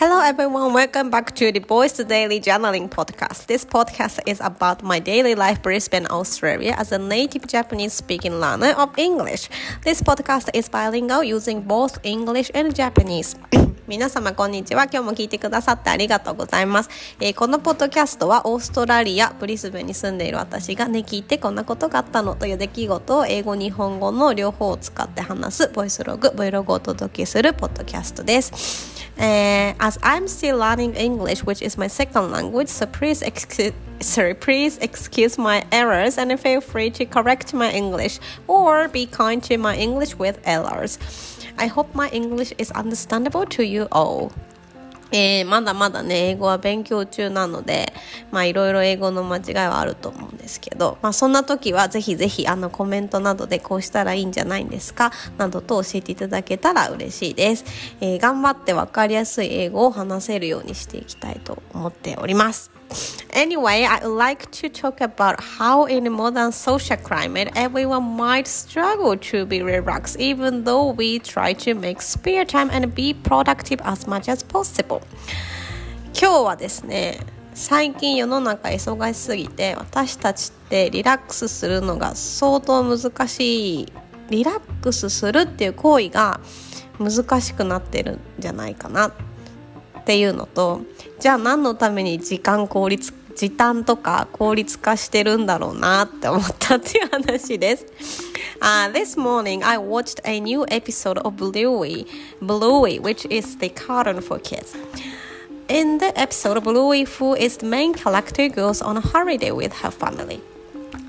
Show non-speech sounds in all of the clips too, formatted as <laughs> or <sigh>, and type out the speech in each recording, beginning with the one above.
Hello everyone, welcome back to the Boys Daily Journaling Podcast. This podcast is about my daily life Brisbane, Australia as a native Japanese speaking learner of English. This podcast is bilingual using both English and Japanese. 皆様こんにちは。今日も聞いてくださってありがとうございます、えー、このポッドキャストはオーストラリア、ブリスベンに住んでいる私がね、聞いてこんなことがあったのという出来事を英語、日本語の両方を使って話すボイスログ、Vlog をお届けするポッドキャストです。Uh, as I'm still learning English, which is my second language, so please excuse sorry, please excuse my errors and feel free to correct my English or be kind to my English with errors. I hope my English is understandable to you all. えー、まだまだね、英語は勉強中なので、まあいろいろ英語の間違いはあると思うんですけど、まあそんな時はぜひぜひあのコメントなどでこうしたらいいんじゃないんですかなどと教えていただけたら嬉しいです。えー、頑張ってわかりやすい英語を話せるようにしていきたいと思っております。Anyway, I would like to talk about how in a modern social climate everyone might struggle to be relaxed even though we try to make spare time and be productive as much as possible. 今日はですね、最近世の中忙しすぎて私たちってリラックスするのが相当難しいリラックスするっていう行為が難しくなってるんじゃないかなっていうのとじゃあ何のために時間効率時短とか効率化してるんだろうなって思ったっていう話です。Uh, this morning I watched a new episode of Bluey, Bluey, which is the cartoon for kids. In the episode, Bluey, who is the main character, goes on a holiday with her family.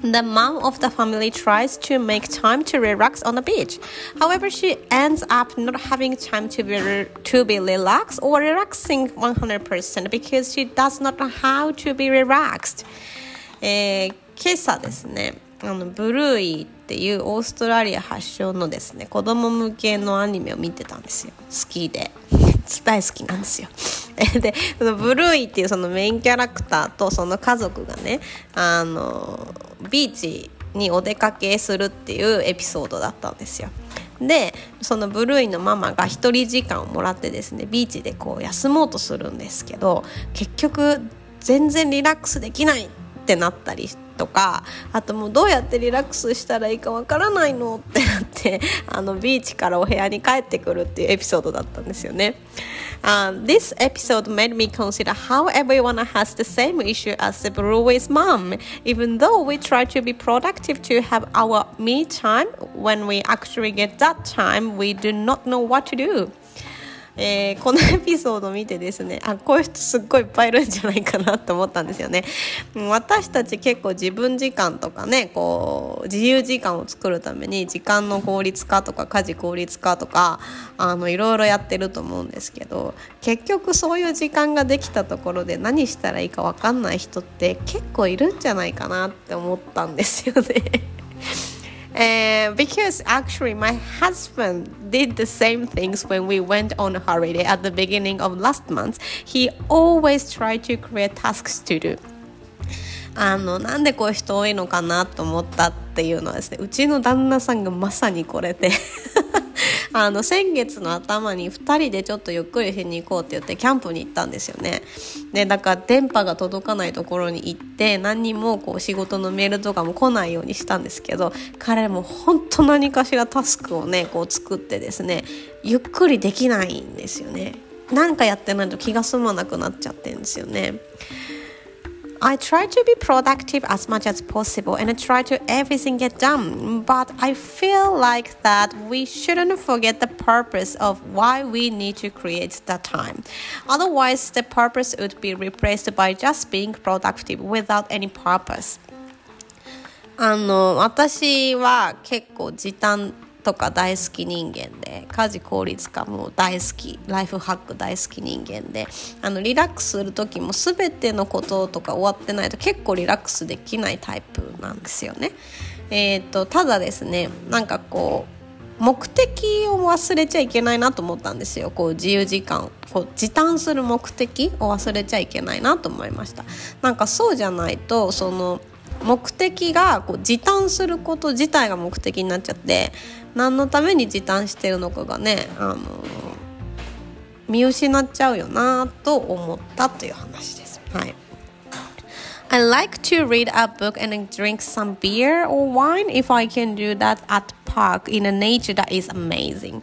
The mom of the family tries to make time to relax on the beach. However, she ends up not having time to be to be relaxed or relaxing 100% because she does not know how to be relaxed. え、今朝ですね、あのブルーイっていうオーストラリア発祥のですね子供向けのアニメを見てたんですよ好きで大好きなんですよでそのブルーイっていうそのメインキャラクターとその家族がねあのビーチにお出かけするっていうエピソードだったんですよ。でそのブルーイのママが1人時間をもらってですねビーチでこう休もうとするんですけど結局全然リラックスできないってなったりとかあともうどうやってリラックスしたらいいかわからないのってなってあのビーチからお部屋に帰ってくるっていうエピソードだったんですよね。Um, this episode made me consider how everyone has the same issue as the Brewery's mom. Even though we try to be productive to have our me time, when we actually get that time, we do not know what to do. えー、このエピソードを見てですねあこういう人すっごいいっぱいいるんじゃないかなと思ったんですよね。私たち結構自分時間とかねこう自由時間を作るために時間の効率化とか家事効率化とかあのいろいろやってると思うんですけど結局そういう時間ができたところで何したらいいか分かんない人って結構いるんじゃないかなって思ったんですよね。Uh, because actually my husband did the same things when we went on a holiday at the beginning of last month. He always tried to create tasks to do. あのなんでこういう人多いのかなと思ったっていうのはですねうちの旦那さんがまさにこれで あの先月の頭に2人でちょっとゆっくりしに行こうって言ってキャンプに行ったんですよね。でだから電波が届かないところに行って何にもこう仕事のメールとかも来ないようにしたんですけど彼も本当何かしらタスクをねこう作ってですねゆっくりできないんですよね。なんかやってないと気が済まなくなっちゃってるんですよね。I try to be productive as much as possible and I try to everything get done. But I feel like that we shouldn't forget the purpose of why we need to create the time. Otherwise, the purpose would be replaced by just being productive without any purpose. あの私は結構時短 とか大好き人間で家事効率化も大好きライフハック大好き人間であのリラックスする時も全てのこととか終わってないと結構リラックスできないタイプなんですよね。えーと、ただですねなんかこう目的を忘れちゃいけないなと思ったんですよこう自由時間こう時短する目的を忘れちゃいけないなと思いましたなんかそうじゃないとその目的がこう時短すること自体が目的になっちゃって何のために時短してるのかがねあの見失っちゃうよなと思ったという話です。はい I like to read a book and drink some beer or wine if I can do that at park in a nature that is amazing.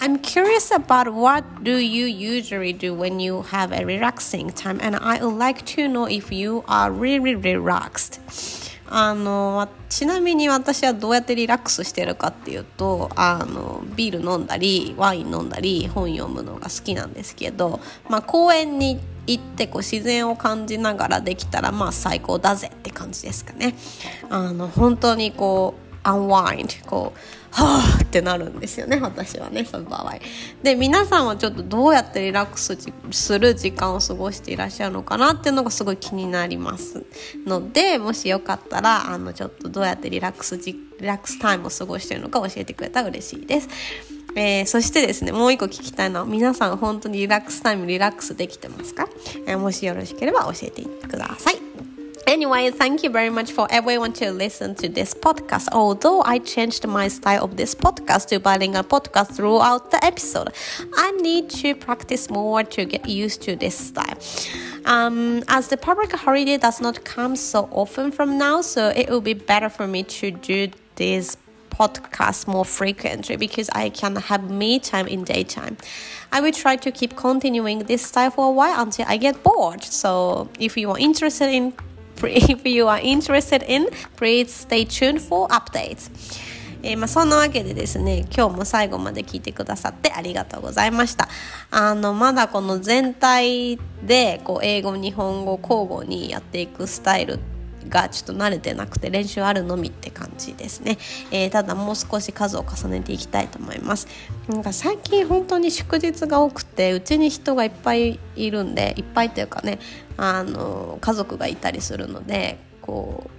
I'm curious about what do you usually do when you have a relaxing time and I would like to know if you are really relaxed. あのちなみに私はどうやってリラックスしてるかっていうとあのビール飲んだりワイン飲んだり本読むのが好きなんですけど、まあ、公園に行ってこう自然を感じながらできたらまあ最高だぜって感じですかね。あの本当にこう unwind こうはあってなるんですよね私はねその場合。で皆さんはちょっとどうやってリラックスする時間を過ごしていらっしゃるのかなっていうのがすごい気になりますのでもしよかったらあのちょっとどうやってリラックスリラックスタイムを過ごしているのか教えてくれたら嬉しいです。えー、そしてですねもう一個聞きたいのは皆さん本当にリラックスタイムリラックスできてますか、えー、もしよろしければ教えてください。Anyway, thank you very much for everyone to listen to this podcast. Although I changed my style of this podcast to bilingual podcast throughout the episode, I need to practice more to get used to this style. Um, as the public holiday does not come so often from now, so it will be better for me to do this podcast more frequently because I can have me time in daytime. I will try to keep continuing this style for a while until I get bored. So if you are interested in <laughs> if you are interested in, please stay tuned for updates. えー、まあ、そんなわけでですね今日も最後まで聞いてくださってありがとうございましたあのまだこの全体でこう英語日本語交互にやっていくスタイルがちょっと慣れてなくて練習あるのみって感じですね、えー、ただもう少し数を重ねていきたいと思います。なんか最近本当に祝日が多くてうちに人がいっぱいいるんでいっぱいというかねあの家族がいたりするのでこ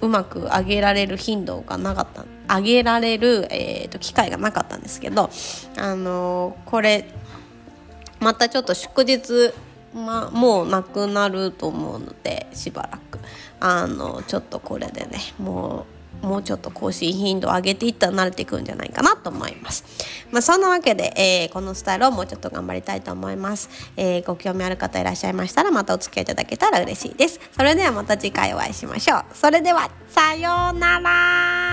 ううまく上げられる頻度がなかった上げられる、えーと、機会がなかったんですけどあのこれまたちょっと祝日、ま、もうなくなると思うのでしばらく。あのちょっとこれでねもうもうちょっと更新頻度を上げていったら慣れていくんじゃないかなと思います。まあ、そんなわけで、えー、このスタイルをもうちょっと頑張りたいと思います。えー、ご興味ある方いらっしゃいましたらまたお付き合いいただけたら嬉しいです。それではまた次回お会いしましょう。それでは、さようなら